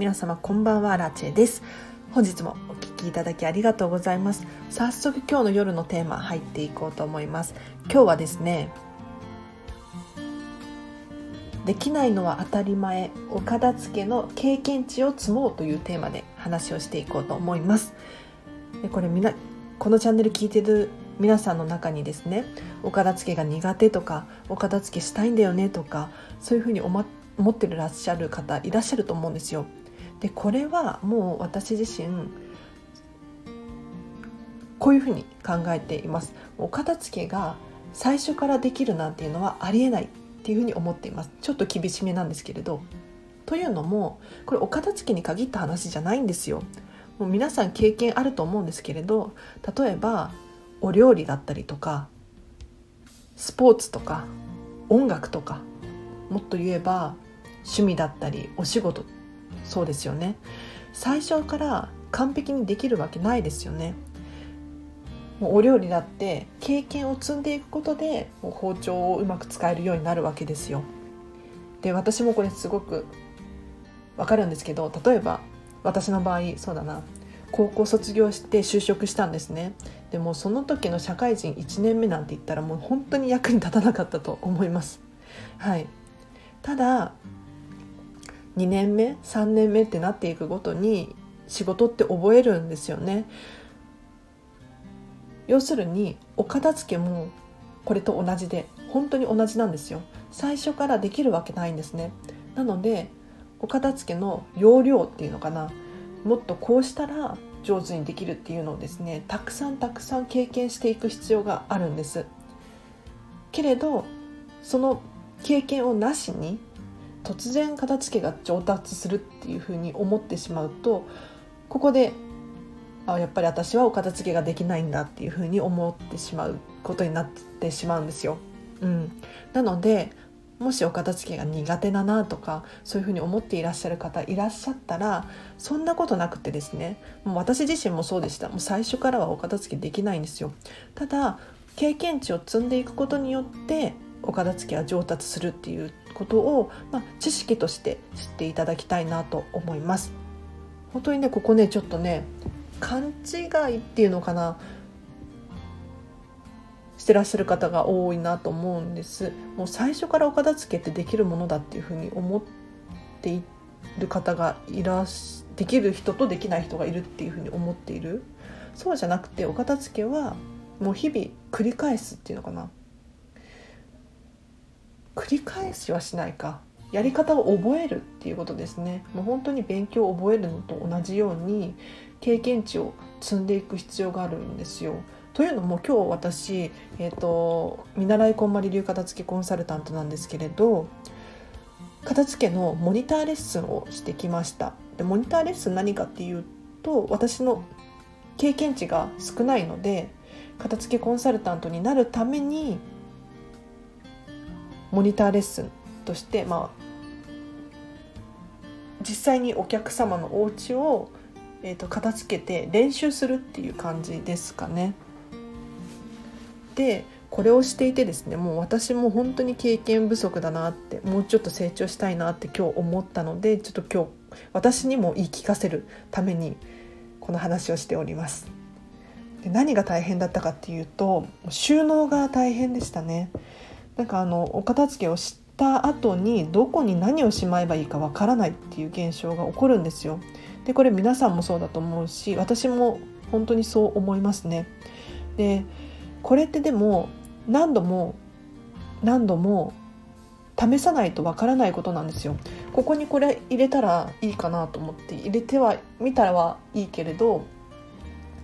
皆様こんばんはラチェです。本日もお聞きいただきありがとうございます。早速今日の夜のテーマ入っていこうと思います。今日はですねできないのは当たり前お片付けの経験値を積もうというテーマで話をしていこうと思います。でこれみなこのチャンネル聞いてる皆さんの中にですねお片付けが苦手とかお片付けしたいんだよねとかそういうふうに思ってらっしゃる方いらっしゃると思うんですよ。でこれはもう私自身こういうふうに考えています。お片付けが最初からできるなんていうのはありえないっていうふうに思っています。ちょっと厳しめなんですけれど。というのもこれお片付けに限った話じゃないんですよ。もう皆さん経験あると思うんですけれど例えばお料理だったりとかスポーツとか音楽とかもっと言えば趣味だったりお仕事そうですよね。最初から完璧にできるわけないですよね。もうお料理だって経験を積んでいくことで包丁をうまく使えるようになるわけですよ。で私もこれすごくわかるんですけど例えば私の場合そうだな。高校卒業して就職したんですね。でもその時の社会人1年目なんて言ったらもう本当に役に立たなかったと思います。はい。ただ2年目3年目ってなっていくごとに仕事って覚えるんですよね。要するにお片付けもこれと同じで本当に同じなんですよ。最初からできるわけないんですね。なのでお片付けの要領っていうのかな。もっとこうしたら上手にできるっていうのをですねたくさんたくさん経験していく必要があるんです。けれどその経験をなしに突然片付けが上達するっていうふうに思ってしまうとここであやっぱり私はお片付けができないんだっていうふうに思ってしまうことになってしまうんですよ。うん、なのでもしお片付けが苦手だなとかそういうふうに思っていらっしゃる方いらっしゃったらそんなことなくてですねもう私自身もそうでした。もう最初からはお片付けできないんですよ。ただ経験値を積んでいくことによってお片付けは上達するっていうことを、まあ、知識として知っていただきたいなと思います。本当にねここねちょっとね勘違いっていうのかなしてらっしゃる方が多いなと思うんです。もう最初からお片付けってできるものだっていうふうに思っている方がいらしできる人とできない人がいるっていうふうに思っている。そうじゃなくてお片付けはもう日々繰り返すっていうのかな。繰り返しはしないか。やり方を覚えるっていうことですね。もう本当に勉強を覚えるのと同じように経験値を積んでいく必要があるんですよ。というのも今日私、えーと、見習いこんまり流片付けコンサルタントなんですけれど片付けのモニターレッスンをしてきました。でモニターレッスン何かっていうと私の経験値が少ないので片付けコンサルタントになるためにモニターレッスンとして、まあ、実際にお客様のお家をえーと片付けて練習するっていう感じですかね。でこれをしていてですねもう私も本当に経験不足だなってもうちょっと成長したいなって今日思ったのでちょっと今日私にも言い聞かせるためにこの話をしております。で何が大変だったかっていうと収納が大変でしたね。なんかあのお片付けをした後にどこに何をしまえばいいかわからないっていう現象が起こるんですよ。でこれ皆さんもそうだと思うし私も本当にそう思いますね。でこれってでも何度も何度も試さないとわからないことなんですよ。ここにこれ入れたらいいかなと思って入れてはみたらはいいけれど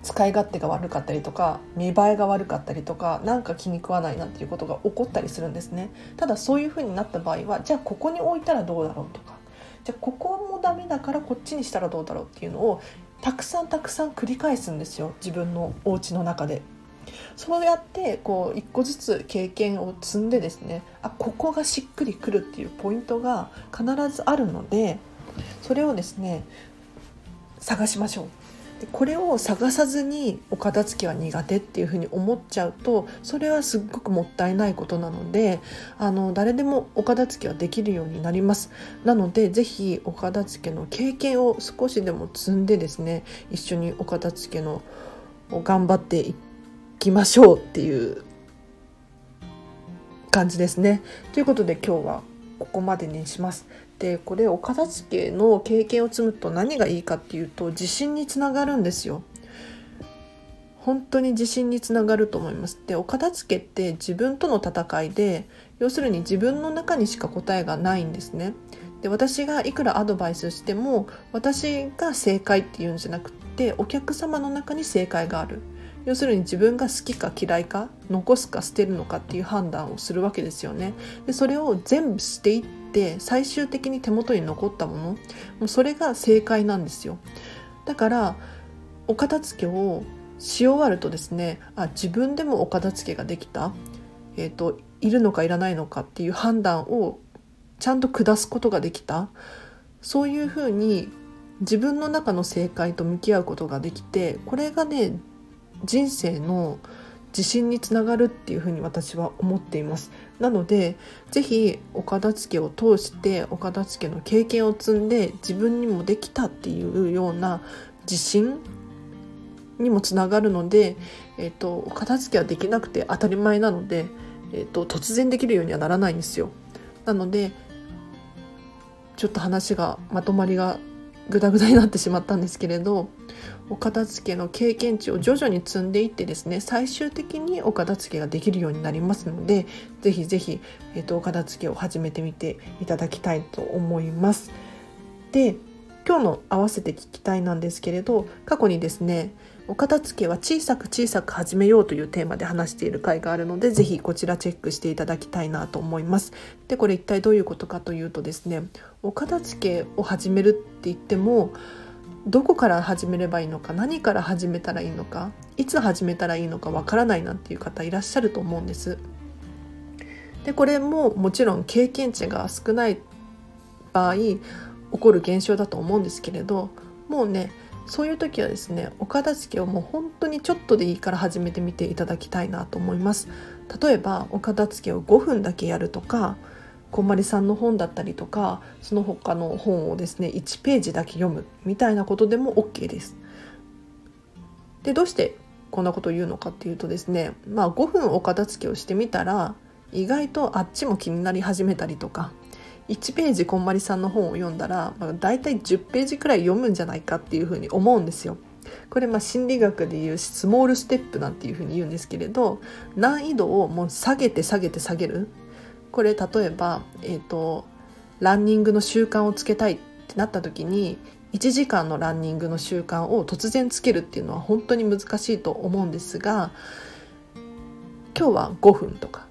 使い勝手が悪かったりとか見栄えが悪かったりとか何か気に食わないなっていうことが起こったりするんですね。ただそういう風になった場合はじゃあここに置いたらどうだろうとかじゃあここもダメだからこっちにしたらどうだろうっていうのをたくさんたくさん繰り返すんですよ自分のお家の中で。そうやってこう一個ずつ経験を積んでですねあここがしっくりくるっていうポイントが必ずあるのでそれをですね探しましょうでこれを探さずにお片付けは苦手っていうふうに思っちゃうとそれはすっごくもったいないことなのであの誰でもお片付けはできるようになりますなので是非お片付けの経験を少しでも積んでですね一緒にお片付けのを頑張っていきましょうっていう感じですね。ということで今日はここまでにします。でこれお片付けの経験を積むと何がいいかっていうと自信につながるんですよ。本当に自信につながると思います。でお片付けって自分との戦いで要するに自分の中にしか答えがないんですね。で私がいくらアドバイスしても私が正解っていうんじゃなくってお客様の中に正解がある。要するに自分が好きか嫌いか残すか捨てるのかっていう判断をするわけですよね。でそれを全部していって最終的に手元に残ったものもうそれが正解なんですよ。だからお片付けをし終わるとですねあ自分でもお片付けができた、えーと、いるのかいらないのかっていう判断をちゃんと下すことができたそういうふうに自分の中の正解と向き合うことができてこれがね人生の自信につながるっていうふに私は思っています。なので是非お片付けを通してお片付けの経験を積んで自分にもできたっていうような自信にもつながるので、えーと、お片付けはできなくて当たり前なので、えーと突然できるようにはならないんですよ。なのでちょっと話がまとまりがグダグダになってしまったんですけれどお片付けの経験値を徐々に積んでいってですね最終的にお片付けができるようになりますのでぜひぜひ、えーと、お片付けを始めてみていただきたいと思います。で今日の合わせて聞きたいなんですけれど過去にですねお片付けは小さく小さく始めようというテーマで話している回があるのでぜひこちらチェックしていただきたいなと思います。でこれ一体どういうことかというとですねお片付けを始めるって言ってもどこから始めればいいのか何から始めたらいいのかいつ始めたらいいのかわからないなんていう方いらっしゃると思うんです。でこれももちろん経験値が少ない場合起こる現象だと思うんですけれどもうねそういう時はですねお片付けをもう本当にちょっとでいいから始めてみていただきたいなと思います例えばお片付けを5分だけやるとかこんまりさんの本だったりとかその他の本をですね1ページだけ読むみたいなことでも OK です。でどうしてこんなことを言うのかっていうとですねまあ5分お片付けをしてみたら意外とあっちも気になり始めたりとか1ページこんまりさんの本を読んだら、まあ、大体10ページくらい読むんじゃないかっていうふうに思うんですよ。これまあ心理学でいうスモールステップなんていうふうに言うんですけれど難易度をもう下げて下げて下げるこれ例えば、えーと、ランニングの習慣をつけたいってなった時に1時間のランニングの習慣を突然つけるっていうのは本当に難しいと思うんですが今日は5分とか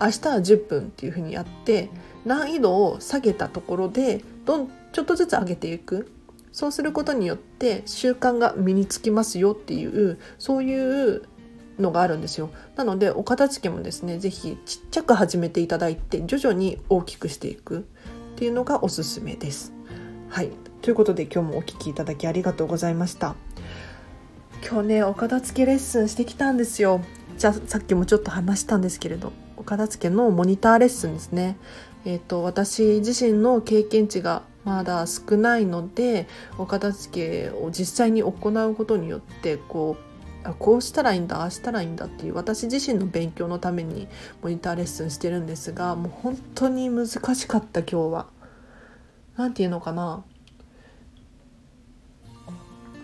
明日は10分っていうふうにやって難易度を下げたところでどんちょっとずつ上げていくそうすることによって習慣が身につきますよっていうそういうのがあるんですよなのでお片付けもですね是非ちっちゃく始めていただいて徐々に大きくしていくっていうのがおすすめです。はいということで今日もお聴きいただきありがとうございました。今日ねお片付けレッスンしてきたんですよ。じゃあさっきもちょっと話したんですけれどお片付けのモニターレッスンですね。えーと、私自身の経験値がまだ少ないのでお片付けを実際に行うことによってこうあこうしたらいいんだああしたらいいんだっていう私自身の勉強のためにモニターレッスンしてるんですがもう本当に難しかった今日は。何て言うのかな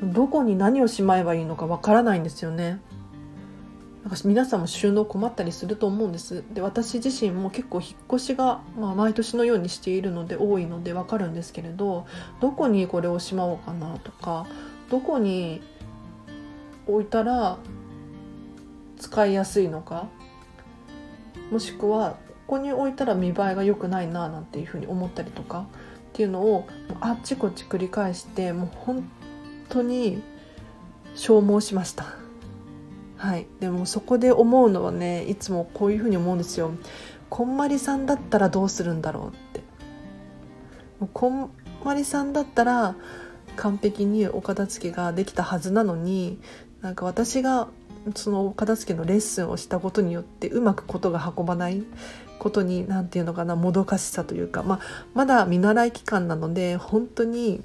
どこに何をしまえばいいのかわからないんですよね。なんか皆さんも収納困ったりすると思うんですで私自身も結構引っ越しが、まあ、毎年のようにしているので多いのでわかるんですけれどどこにこれをしまおうかなとかどこに置いたら使いやすいのかもしくはここに置いたら見栄えが良くないななんていうふうに思ったりとかっていうのをあっちこっち繰り返してもう本当に消耗しました。はい、でもそこで思うのはねいつもこういうふうに思うんですよ。こんまりさんだったらどうするんだろうって。こんまりさんだったら完璧にお片付けができたはずなのになんか私がそのお片付けのレッスンをしたことによってうまくことが運ばないことに何て言うのかなもどかしさというか、まあ、まだ見習い期間なので本当に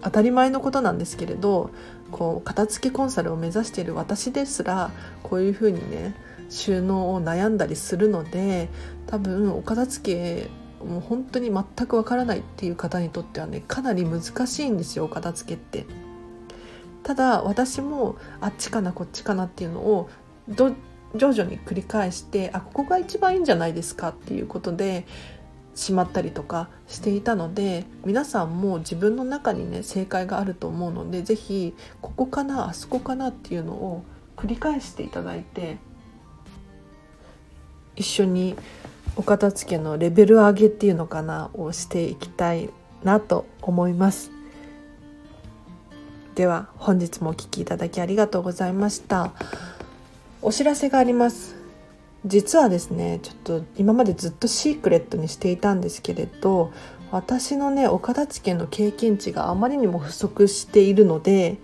当たり前のことなんですけれどこう片付けコンサルを目指している私ですらこういうふうにね収納を悩んだりするので多分お片付けもう本当に全くわからないっていう方にとってはねかなり難しいんですよお片付けって。ただ私もあっちかなこっちかなっていうのを徐々に繰り返してあここが一番いいんじゃないですかっていうことでしまったりとかしていたので皆さんも自分の中にね正解があると思うので是非ここかなあそこかなっていうのを繰り返していただいて一緒にお片付けのレベル上げっていうのかなをしていきたいなと思います。では本日もお聴きいただきありがとうございました。お知らせがあります。実はですねちょっと今までずっとシークレットにしていたんですけれど私のねお片付けの経験値があまりにも不足しているので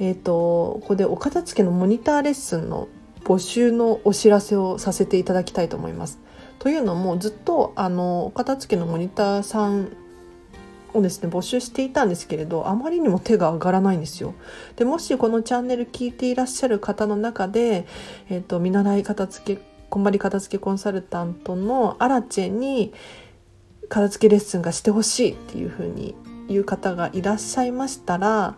えっ、ー、とここでお片付けのモニターレッスンの募集のお知らせをさせていただきたいと思います。というのもずっとあのお片付けのモニターさんをですね募集していたんですけれどあまりにも手が上がらないんですよ。でもしこのチャンネル聞いていらっしゃる方の中で、えーと、見習い片付けこんまり片付けコンサルタントのアラチェに片付けレッスンがしてほしいっていうふうに言う方がいらっしゃいましたら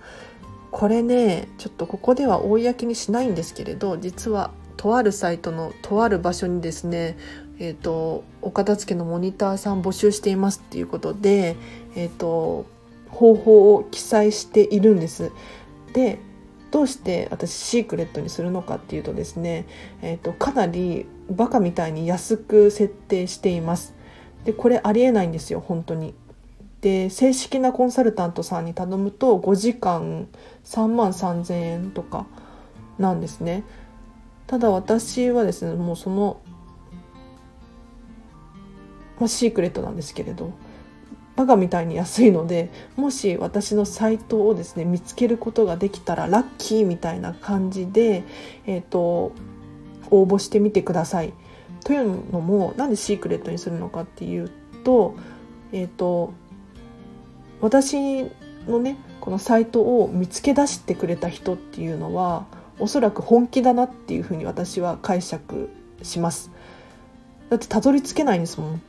これねちょっとここでは公にしないんですけれど実はとあるサイトのとある場所にですねえーと、お片付けのモニターさん募集していますっていうことで、えーと、方法を記載しているんです。でどうして私シークレットにするのかっていうとですね、えーとかなりバカみたいに安く設定しています。でこれありえないんですよ本当に。で正式なコンサルタントさんに頼むと5時間3万3,000円とかなんですね。ただ私はですねもうその、まあ、シークレットなんですけれどバカみたいに安いのでもし私のサイトをですね見つけることができたらラッキーみたいな感じで、えーと、応募してみてください。というのもなんでシークレットにするのかっていうと,、えーと私のねこのサイトを見つけ出してくれた人っていうのはおそらく本気だなっていうふうに私は解釈しますだってたどり着けないんですもん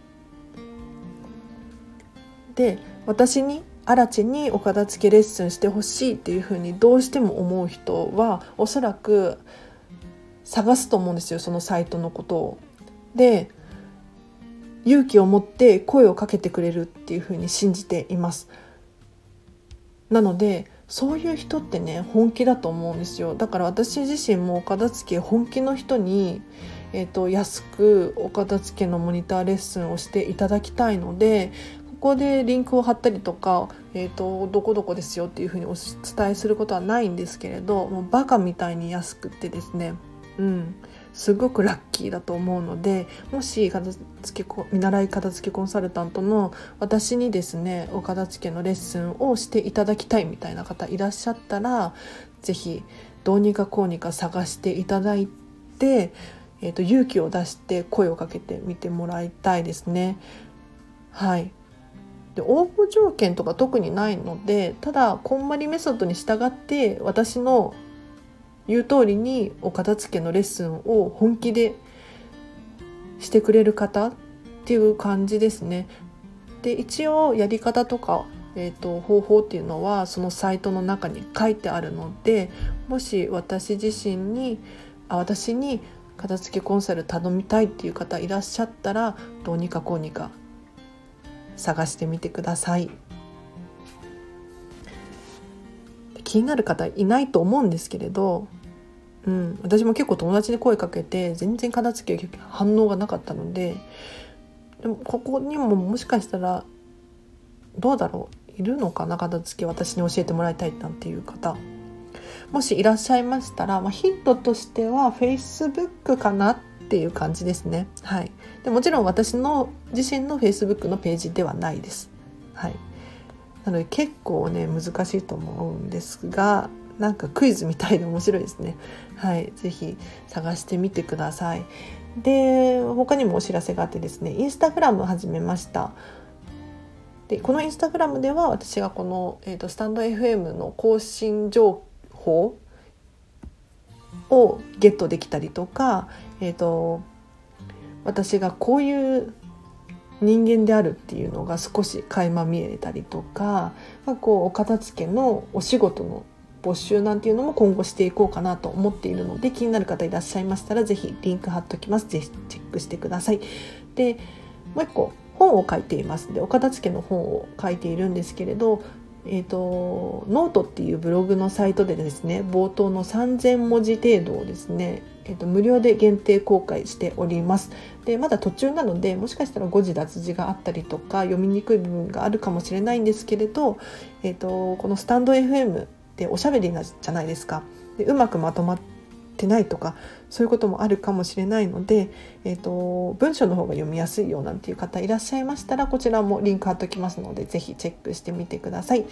で私にアラチにお片付けレッスンしてほしいっていうふうにどうしても思う人はおそらく探すと思うんですよそのサイトのことを。で勇気を持って声をかけてくれるっていうふうに信じています。なのでそういう人ってね本気だと思うんですよだから私自身もお片付け本気の人に、えーと、安くお片付けのモニターレッスンをしていただきたいのでここでリンクを貼ったりとか、えーと、どこどこですよっていうふうにお伝えすることはないんですけれどもうバカみたいに安くてですねうんすごくラッキーだと思うのでもし片付け見習い片付けコンサルタントの私にですねお片付けのレッスンをしていただきたいみたいな方いらっしゃったら是非どうにかこうにか探していただいて、えーと、勇気を出して声をかけてみてもらいたいですね。はいで応募条件とか特にないのでただこんまりメソッドに従って私の言う通りにお片付けのレッスンを本気でしてくれる方っていう感じですね。で一応やり方とか、えーと、方法っていうのはそのサイトの中に書いてあるのでもし私自身にあ私に片付けコンサル頼みたいっていう方いらっしゃったらどうにかこうにか探してみてください。気になる方いないと思うんですけれどうん、私も結構友達に声かけて全然片付け反応がなかったのででもここにももしかしたらどうだろういるのかな片付け私に教えてもらいたいなんていう方もしいらっしゃいましたら、まあ、ヒントとしては Facebook かなっていう感じですね。はい、でもちろん私の自身の Facebook のページではないです。はい、なので結構ね難しいと思うんですがなんかクイズみたいで面白いですね。はい。是非探してみてください。で他にもお知らせがあってですねインスタグラム始めました。でこのインスタグラムでは私がこの、えーと、スタンド FM の更新情報をゲットできたりとか、えーと私がこういう人間であるっていうのが少し垣間見えたりとか、まあ、こうお片付けのお仕事の募集なんていうのも今後していこうかなと思っているので気になる方いらっしゃいましたら是非リンク貼っときます是非チェックしてください。でもう一個本を書いていますでお片付けの本を書いているんですけれどえーと、ノートっていうブログのサイトでですね冒頭の3,000文字程度をですね、えーと、無料で限定公開しております。でまだ途中なのでもしかしたら誤字脱字があったりとか読みにくい部分があるかもしれないんですけれど、えーと、このスタンド FM っておしゃべりなじゃないですか。でうまくまとまっててないとかそういうこともあるかもしれないので、えーと、文章の方が読みやすいようなんていう方いらっしゃいましたらこちらもリンク貼っときますので是非チェックしてみてください。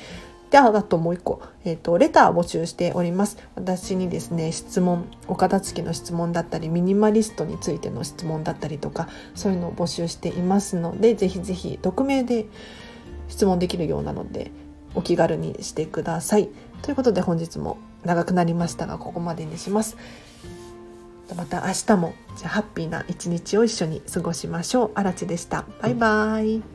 であともう一個、えーと、レター募集しております私にですね質問お片付けの質問だったりミニマリストについての質問だったりとかそういうのを募集していますのでぜひぜひ匿名で質問できるようなのでお気軽にしてくださいということで本日も長くなりましたがここまでにします。また明日もじゃハッピーな一日を一緒に過ごしましょう。あらちでした。バイバイ。